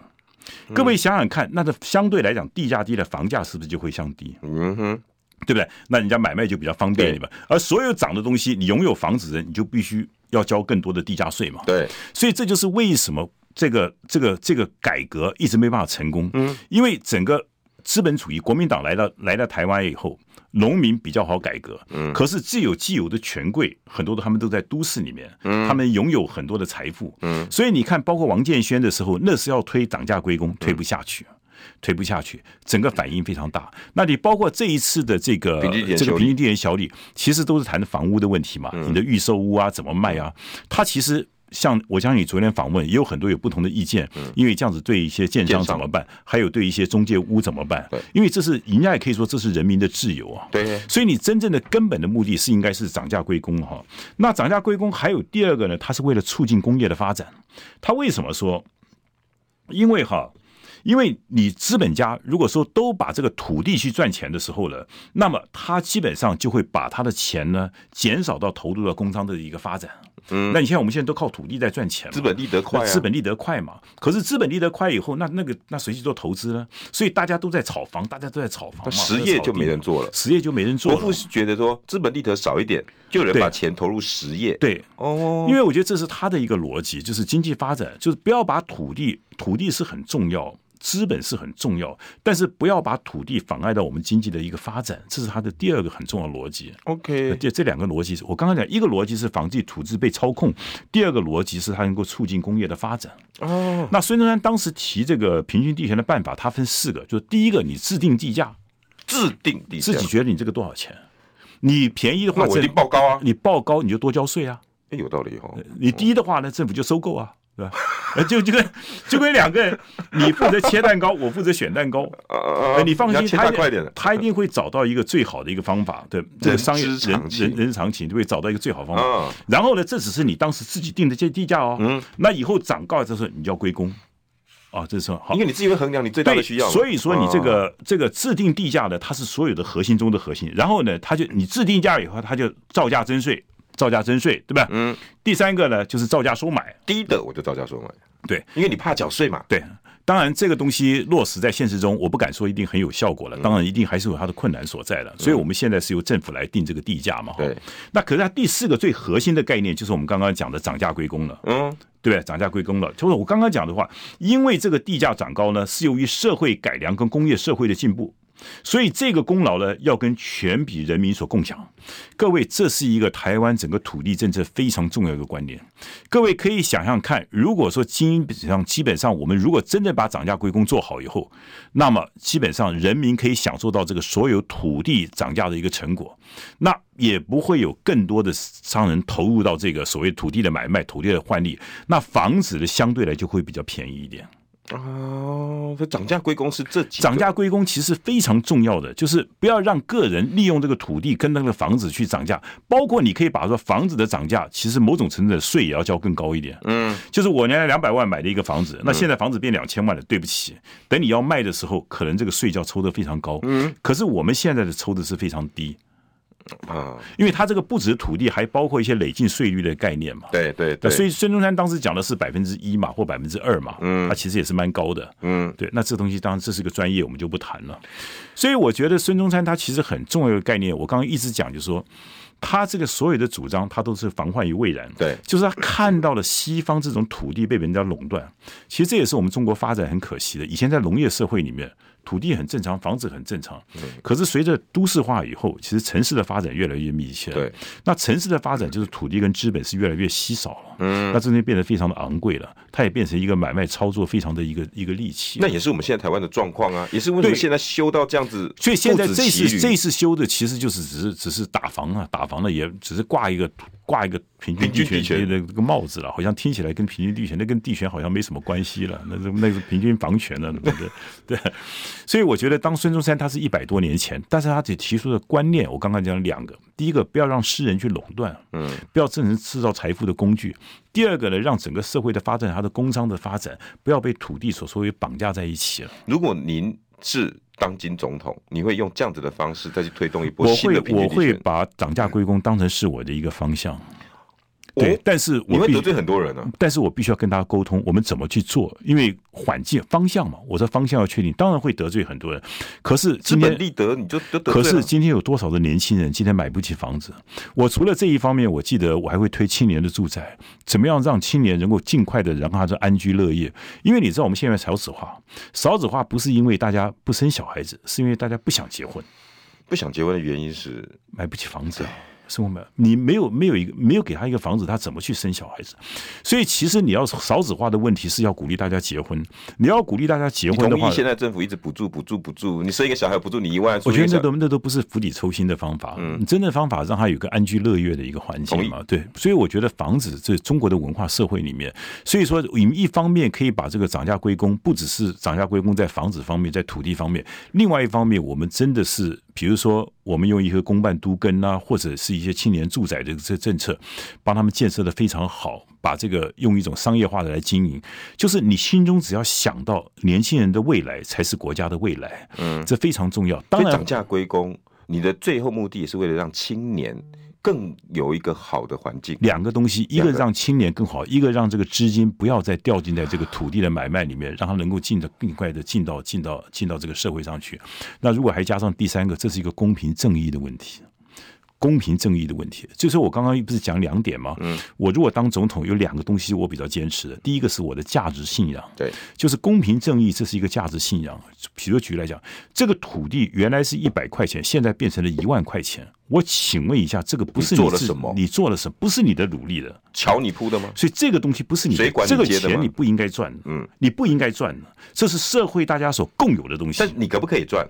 各位想想看，那这相对来讲，地价低的房价是不是就会降低？嗯哼。对不对？那人家买卖就比较方便，对吧？而所有涨的东西，你拥有房子的人，你就必须要交更多的地价税嘛。对，所以这就是为什么这个这个这个改革一直没办法成功。嗯，因为整个资本主义，国民党来到来到台湾以后，农民比较好改革。嗯，可是既有既有的权贵，很多的他们都在都市里面，嗯，他们拥有很多的财富。嗯，所以你看，包括王建轩的时候，那是要推涨价归公，推不下去。推不下去，整个反应非常大。那你包括这一次的这个这个平均地权条例，其实都是谈的房屋的问题嘛？你的预售屋啊，怎么卖啊？它其实像我相信你昨天访问也有很多有不同的意见，嗯、因为这样子对一些建商怎么办？还有对一些中介屋怎么办？因为这是人家也可以说这是人民的自由啊。对，所以你真正的根本的目的是应该是涨价归公哈。那涨价归公还有第二个呢，它是为了促进工业的发展。他为什么说？因为哈。因为你资本家如果说都把这个土地去赚钱的时候了，那么他基本上就会把他的钱呢减少到投入到工商的一个发展。嗯，那你像我们现在都靠土地在赚钱，资本利得快，资本利得快嘛。可是资本利得快以后，那那个那谁去做投资呢？所以大家都在炒房，大家都在炒房嘛，实业就没人做了，实业就没人做了。国父觉得说资本利得少一点，就有人把钱投入实业。对哦，因为我觉得这是他的一个逻辑，就是经济发展，就是不要把土地，土地是很重要。资本是很重要，但是不要把土地妨碍到我们经济的一个发展，这是他的第二个很重要的逻辑。OK，这这两个逻辑，我刚刚讲一个逻辑是防止土地被操控，第二个逻辑是它能够促进工业的发展。哦，oh. 那孙中山当时提这个平均地权的办法，它分四个，就是第一个，你制定地价，制定地价，自己觉得你这个多少钱，你便宜的话，我一定报高啊，你报高你就多交税啊，哎，有道理哦，你低的话呢，政府就收购啊。对吧？就就跟就跟两个人，你负责切蛋糕，我负责选蛋糕。呃，你放心，他他一定会找到一个最好的一个方法。对，这个商业人人人之常情，就会找到一个最好方法。然后呢，这只是你当时自己定的这地价哦。嗯。那以后涨高的时候，你就要归公。啊，这是好，因为你自己会衡量你最大的需要。所以说，你这个这个制定地价的，它是所有的核心中的核心。然后呢，它就你制定价以后，它就造价征税。造价征税，对吧？嗯，第三个呢，就是造价收买，低的我就造价收买。对，因为你怕缴税嘛。对，当然这个东西落实在现实中，我不敢说一定很有效果了。当然，一定还是有它的困难所在的。所以我们现在是由政府来定这个地价嘛。对。那可是它第四个最核心的概念，就是我们刚刚讲的涨价归公了。嗯，对不对？涨价归公了，就是我刚刚讲的话，因为这个地价涨高呢，是由于社会改良跟工业社会的进步。所以这个功劳呢，要跟全体人民所共享。各位，这是一个台湾整个土地政策非常重要的一个观念。各位可以想象看，如果说基本上基本上我们如果真的把涨价归公做好以后，那么基本上人民可以享受到这个所有土地涨价的一个成果，那也不会有更多的商人投入到这个所谓土地的买卖、土地的换利，那房子的相对来就会比较便宜一点。哦，这涨价归公是这几涨价归公其实非常重要的，就是不要让个人利用这个土地跟那个房子去涨价，包括你可以把说房子的涨价，其实某种程度的税也要交更高一点。嗯，就是我原来两百万买的一个房子，那现在房子变两千万了，对不起，等你要卖的时候，可能这个税就要抽的非常高。嗯，可是我们现在的抽的是非常低。啊，因为它这个不止土地，还包括一些累进税率的概念嘛。对对对，所以孙中山当时讲的是百分之一嘛，或百分之二嘛。嗯，它其实也是蛮高的。嗯，对，那这东西当然这是个专业，我们就不谈了。所以我觉得孙中山他其实很重要的概念，我刚刚一直讲就是说，他这个所有的主张，他都是防患于未然。对，就是他看到了西方这种土地被人家垄断，其实这也是我们中国发展很可惜的。以前在农业社会里面。土地很正常，房子很正常。可是随着都市化以后，其实城市的发展越来越密切。对，那城市的发展就是土地跟资本是越来越稀少了。嗯，那这边变得非常的昂贵了，它也变成一个买卖操作非常的一个一个利器。那也是我们现在台湾的状况啊，也是为什么现在修到这样子。所以现在这次这次修的其实就是只是只是打房啊，打房的也只是挂一个挂一个平均地权的这个帽子了，好像听起来跟平均地权那跟地权好像没什么关系了，那是那是平均房权了，对不对？对。所以我觉得，当孙中山他是一百多年前，但是他只提出的观念，我刚刚讲了两个：第一个，不要让私人去垄断，嗯，不要造成制造财富的工具；第二个呢，让整个社会的发展，它的工商的发展，不要被土地所所谓绑架在一起了。如果您是当今总统，你会用这样子的方式再去推动一波新的平均？我会，我会把涨价归功当成是我的一个方向。对，但是我会得罪很多人呢。但是我必须要跟大家沟通，我们怎么去做？因为环境方向嘛，我的方向要确定，当然会得罪很多人。可是今天立德，你就得罪。可是今天有多少的年轻人今天买不起房子？我除了这一方面，我记得我还会推青年的住宅，怎么样让青年能够尽快的让他安居乐业？因为你知道我们现在少子化，少子化不是因为大家不生小孩子，是因为大家不想结婚。不想结婚的原因是买不起房子。生活没有，你没有没有一个没有给他一个房子，他怎么去生小孩子？所以其实你要少子化的问题是要鼓励大家结婚。你要鼓励大家结婚的话，现在政府一直补助补助补助，你生一个小孩补助你一万，我觉得那都那都不是釜底抽薪的方法。嗯，真正的方法让他有个安居乐业的一个环境嘛。对，所以我觉得房子这中国的文化社会里面，所以说我们一方面可以把这个涨价归功，不只是涨价归功在房子方面，在土地方面，另外一方面我们真的是。比如说，我们用一个公办都跟啊，或者是一些青年住宅的这政策，帮他们建设的非常好，把这个用一种商业化的来经营，就是你心中只要想到年轻人的未来才是国家的未来，嗯，这非常重要。当然，涨价归功，你的最后目的也是为了让青年。更有一个好的环境，两个东西，一个让青年更好，一个让这个资金不要再掉进在这个土地的买卖里面，让它能够进的更快的进到进到进到这个社会上去。那如果还加上第三个，这是一个公平正义的问题。公平正义的问题，就是我刚刚不是讲两点吗？嗯，我如果当总统，有两个东西我比较坚持的。第一个是我的价值信仰，对，就是公平正义，这是一个价值信仰。比如举例来讲，这个土地原来是一百块钱，现在变成了一万块钱，我请问一下，这个不是你，你做了什么？你做了什么？不是你的努力的，桥你铺的吗？所以这个东西不是你的，谁管你这个钱你不应该赚，嗯，你不应该赚的，这是社会大家所共有的东西。但你可不可以赚？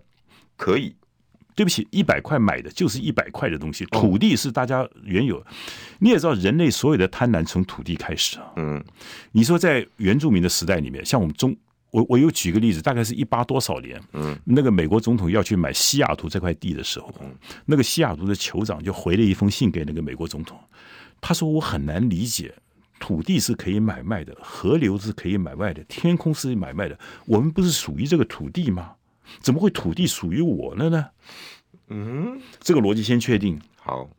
可以。对不起，一百块买的就是一百块的东西。土地是大家原有，你也知道，人类所有的贪婪从土地开始啊。嗯，你说在原住民的时代里面，像我们中，我我有举个例子，大概是一八多少年，嗯，那个美国总统要去买西雅图这块地的时候，那个西雅图的酋长就回了一封信给那个美国总统，他说我很难理解，土地是可以买卖的，河流是可以买卖的，天空是买卖的，我们不是属于这个土地吗？怎么会土地属于我了呢？嗯，这个逻辑先确定。好，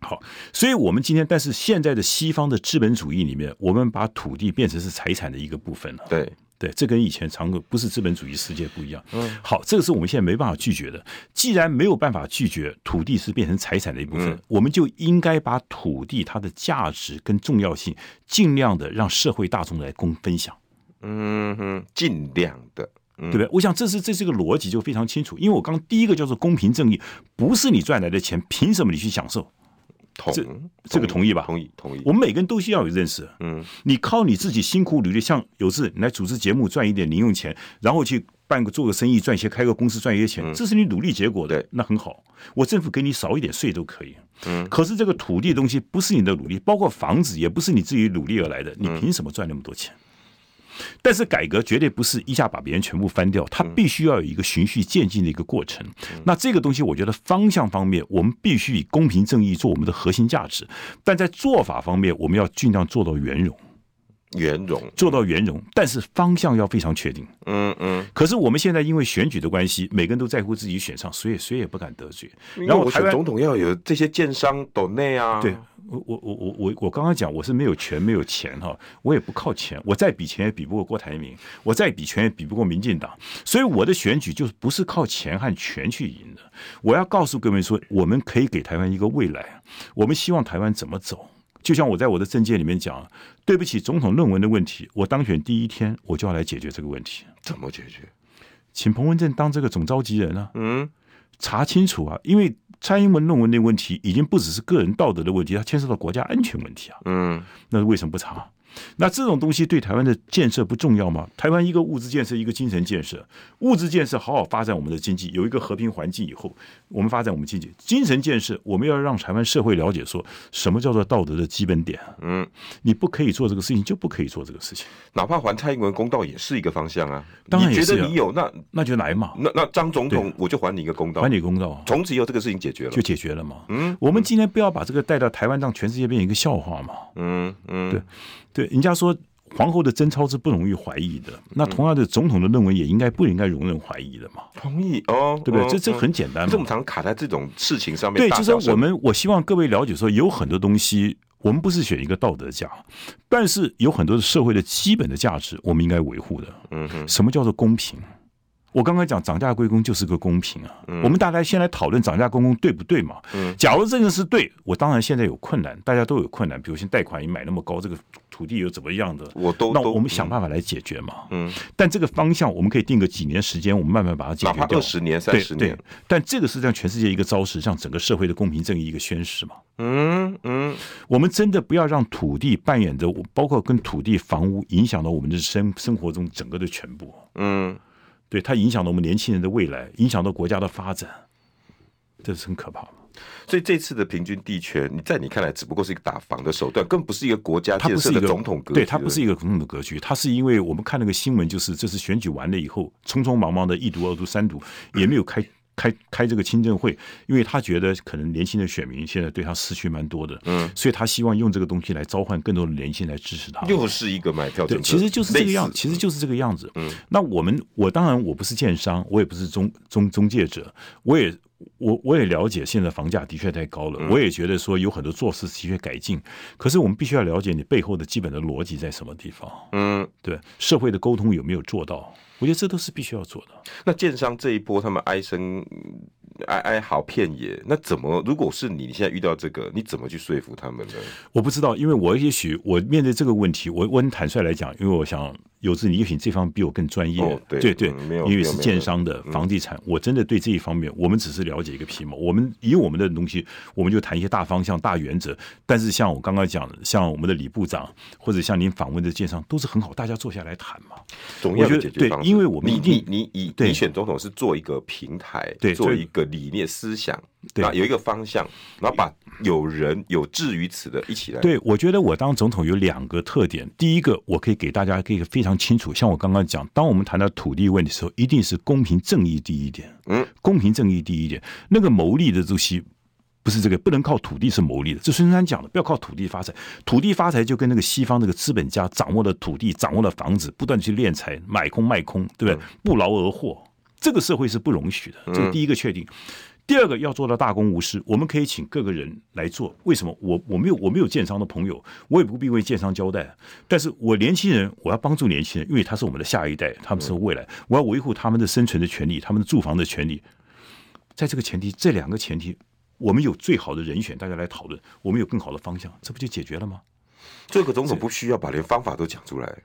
好，所以，我们今天，但是现在的西方的资本主义里面，我们把土地变成是财产的一个部分了。对，对，这跟以前常不是资本主义世界不一样。嗯，好，这个是我们现在没办法拒绝的。既然没有办法拒绝土地是变成财产的一部分，嗯，我们就应该把土地它的价值跟重要性，尽量的让社会大众来共分享。嗯哼，尽量的。对不对？我想这是这是个逻辑就非常清楚，因为我刚第一个叫做公平正义，不是你赚来的钱，凭什么你去享受？同这这个同意吧？同意同意。我们每个人都需要有认识。嗯，你靠你自己辛苦努力，像有志你来主持节目赚一点零用钱，然后去办个做个生意赚些，开个公司赚一些钱，这是你努力结果的，嗯、那很好。我政府给你少一点税都可以。嗯，可是这个土地的东西不是你的努力，包括房子也不是你自己努力而来的，你凭什么赚那么多钱？但是改革绝对不是一下把别人全部翻掉，它必须要有一个循序渐进的一个过程。那这个东西，我觉得方向方面，我们必须以公平正义做我们的核心价值，但在做法方面，我们要尽量做到圆融，圆融做到圆融，但是方向要非常确定。嗯嗯。可是我们现在因为选举的关系，每个人都在乎自己选上，谁也谁也不敢得罪。然后我选总统要有这些建商斗内啊。对。我我我我我我刚刚讲我是没有权没有钱哈，我也不靠钱，我再比钱也比不过郭台铭，我再比权也比不过民进党，所以我的选举就是不是靠钱和权去赢的。我要告诉各位说，我们可以给台湾一个未来，我们希望台湾怎么走？就像我在我的政见里面讲，对不起，总统论文的问题，我当选第一天我就要来解决这个问题。怎么解决？请彭文正当这个总召集人啊，嗯，查清楚啊，因为。蔡英文论文的问题已经不只是个人道德的问题，它牵涉到国家安全问题啊。嗯，那为什么不查？那这种东西对台湾的建设不重要吗？台湾一个物质建设，一个精神建设。物质建设好好发展我们的经济，有一个和平环境以后，我们发展我们经济。精神建设，我们要让台湾社会了解说什么叫做道德的基本点。嗯，你不可以做这个事情，就不可以做这个事情。哪怕还蔡英文公道，也是一个方向啊。当然也是啊，你觉得你有那那就来嘛。那那张总统，我就还你一个公道，还你公道，从此以后这个事情解决了，就解决了嘛。嗯，我们今天不要把这个带到台湾，让全世界变成一个笑话嘛。嗯嗯，对对，人家说。皇后的贞操是不容易怀疑的，那同样的总统的论文也应该不应该容忍怀疑的嘛？同意哦，对不对？哦、这这很简单嘛。这么常卡在这种事情上面。对，就是我们我希望各位了解说，有很多东西我们不是选一个道德价，但是有很多的社会的基本的价值，我们应该维护的。嗯哼，什么叫做公平？我刚刚讲涨价归公就是个公平啊。嗯、我们大家先来讨论涨价归公对不对嘛？嗯，假如这个是对，我当然现在有困难，大家都有困难。比如现贷款也买那么高，这个土地又怎么样的？我都那我们想办法来解决嘛。嗯，但这个方向我们可以定个几年时间，我们慢慢把它解决掉。二十年、三十年。但这个是让全世界一个昭示，让整个社会的公平正义一个宣示嘛。嗯嗯，我们真的不要让土地扮演着，包括跟土地、房屋影响到我们的生生活中整个的全部。嗯。对，它影响了我们年轻人的未来，影响到国家的发展，这是很可怕。所以这次的平均地权，你在你看来只不过是一个打防的手段，更不是一个国家建设的总统格局。对，它不是一个总统的格局，它是因为我们看那个新闻，就是这次选举完了以后，匆匆忙忙的一读、二读、三读，也没有开。开开这个听证会，因为他觉得可能年轻的选民现在对他失去蛮多的，嗯，所以他希望用这个东西来召唤更多的年轻人来支持他。又是一个买票对，其实就是这个样，其实就是这个样子。嗯，那我们我当然我不是建商，我也不是中中中介者，我也我我也了解现在房价的确太高了，嗯，我也觉得说有很多做事的确改进，可是我们必须要了解你背后的基本的逻辑在什么地方。嗯，对，社会的沟通有没有做到？我觉得这都是必须要做的。那建商这一波，他们哀声哀哀嚎遍野，那怎么？如果是你，你现在遇到这个，你怎么去说服他们呢？我不知道，因为我也许我面对这个问题，我我很坦率来讲，因为我想。有志，你也许这方面比我更专业。哦、对对，因为是建商的房地产，我真的对这一方面，我们只是了解一个皮毛。我们以我们的东西，我们就谈一些大方向、大原则。但是像我刚刚讲的，像我们的李部长，或者像您访问的建商，都是很好，大家坐下来谈嘛。总要解决方式。对，因为我们一定，你你你你选总统是做一个平台，对，做一个理念思想。对，有一个方向，然后把有人有志于此的一起来。对，我觉得我当总统有两个特点。第一个，我可以给大家一个非常清楚，像我刚刚讲，当我们谈到土地问题的时候，一定是公平正义第一点。嗯，公平正义第一点，那个牟利的东西不是这个，不能靠土地是牟利的。这孙中山讲的，不要靠土地发财。土地发财就跟那个西方那个资本家掌握了土地，掌握了房子，不断去敛财，买空卖空，对不对？不劳而获，这个社会是不容许的。这个第一个确定。第二个要做到大公无私，我们可以请各个人来做。为什么？我我没有我没有建商的朋友，我也不必为建商交代。但是我年轻人，我要帮助年轻人，因为他是我们的下一代，他们是未来，我要维护他们的生存的权利，他们的住房的权利。在这个前提，这两个前提，我们有最好的人选，大家来讨论，我们有更好的方向，这不就解决了吗？这个总统不需要把连方法都讲出来。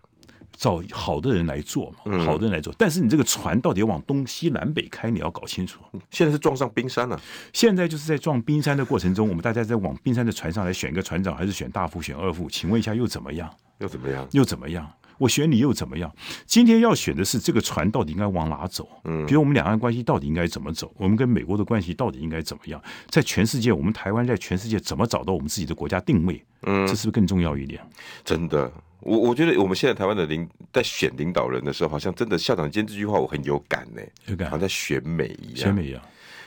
找好的人来做嘛，好的人来做。但是你这个船到底往东西南北开，你要搞清楚。现在是撞上冰山了，啊，现在就是在撞冰山的过程中，我们大家在往冰山的船上来选一个船长，还是选大副、选二副？请问一下，又怎么样？又怎么样？又怎么样？我选你又怎么样？今天要选的是这个船到底应该往哪走？嗯，比如我们两岸关系到底应该怎么走？我们跟美国的关系到底应该怎么样？在全世界，我们台湾在全世界怎么找到我们自己的国家定位？嗯，这是不是更重要一点？真的。我我觉得我们现在台湾的领在选领导人的时候，好像真的校长今天这句话我很有感呢，有感，好像在选美一样。选美一样，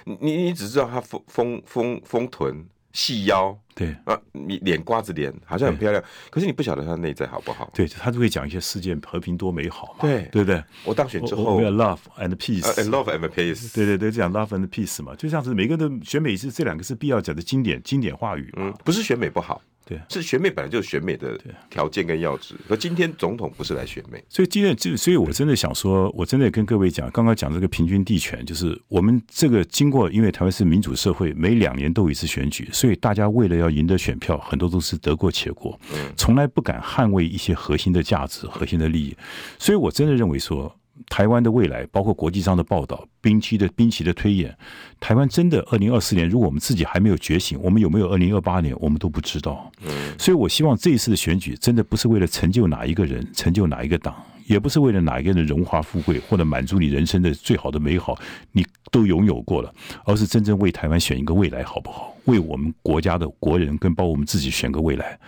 你你只知道他丰丰丰丰臀细腰，对。啊，你脸瓜子脸好像很漂亮，可是你不晓得他内在好不好？对，他就会讲一些世界和平多美好嘛，对。对不对？我当选之后，我要 love and peace，love and peace，对对对，讲 love and peace 嘛，就像是每个人的选美是这两个是必要讲的经典经典话语，嗯，不是选美不好。对，是选美本来就是选美的条件跟要旨，可今天总统不是来选美，所以今天就，所以我真的想说，我真的跟各位讲，刚刚讲这个平均地权，就是我们这个经过，因为台湾是民主社会，每两年都有一次选举，所以大家为了要赢得选票，很多都是得过且过，从来不敢捍卫一些核心的价值、核心的利益，所以我真的认为说。台湾的未来，包括国际上的报道、兵棋的兵棋的推演，台湾真的二零二四年，如果我们自己还没有觉醒，我们有没有二零二八年，我们都不知道。所以我希望这一次的选举，真的不是为了成就哪一个人，成就哪一个党，也不是为了哪一个人的荣华富贵，或者满足你人生的最好的美好，你都拥有过了，而是真正为台湾选一个未来，好不好？为我们国家的国人跟包括我们自己选个未来。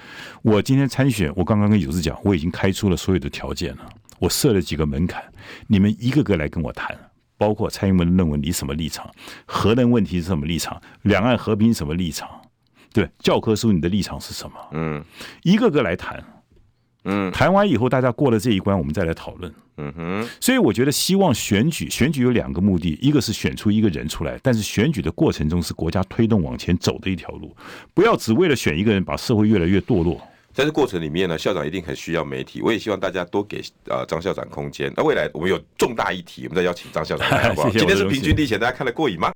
我今天参选，我刚刚跟友志讲，我已经开出了所有的条件了。我设了几个门槛，你们一个个来跟我谈，包括蔡英文的论文你什么立场，核能问题是什么立场，两岸和平什么立场，对，教科书你的立场是什么？嗯，一个个来谈，嗯，谈完以后大家过了这一关，我们再来讨论。嗯哼，所以我觉得希望选举，选举有两个目的，一个是选出一个人出来，但是选举的过程中是国家推动往前走的一条路，不要只为了选一个人，把社会越来越堕落。在这过程里面呢，校长一定很需要媒体，我也希望大家多给呃张校长空间。那未来我们有重大议题，我们再邀请张校长来好不好？谢谢，今天是平均地权，大家看得过瘾吗？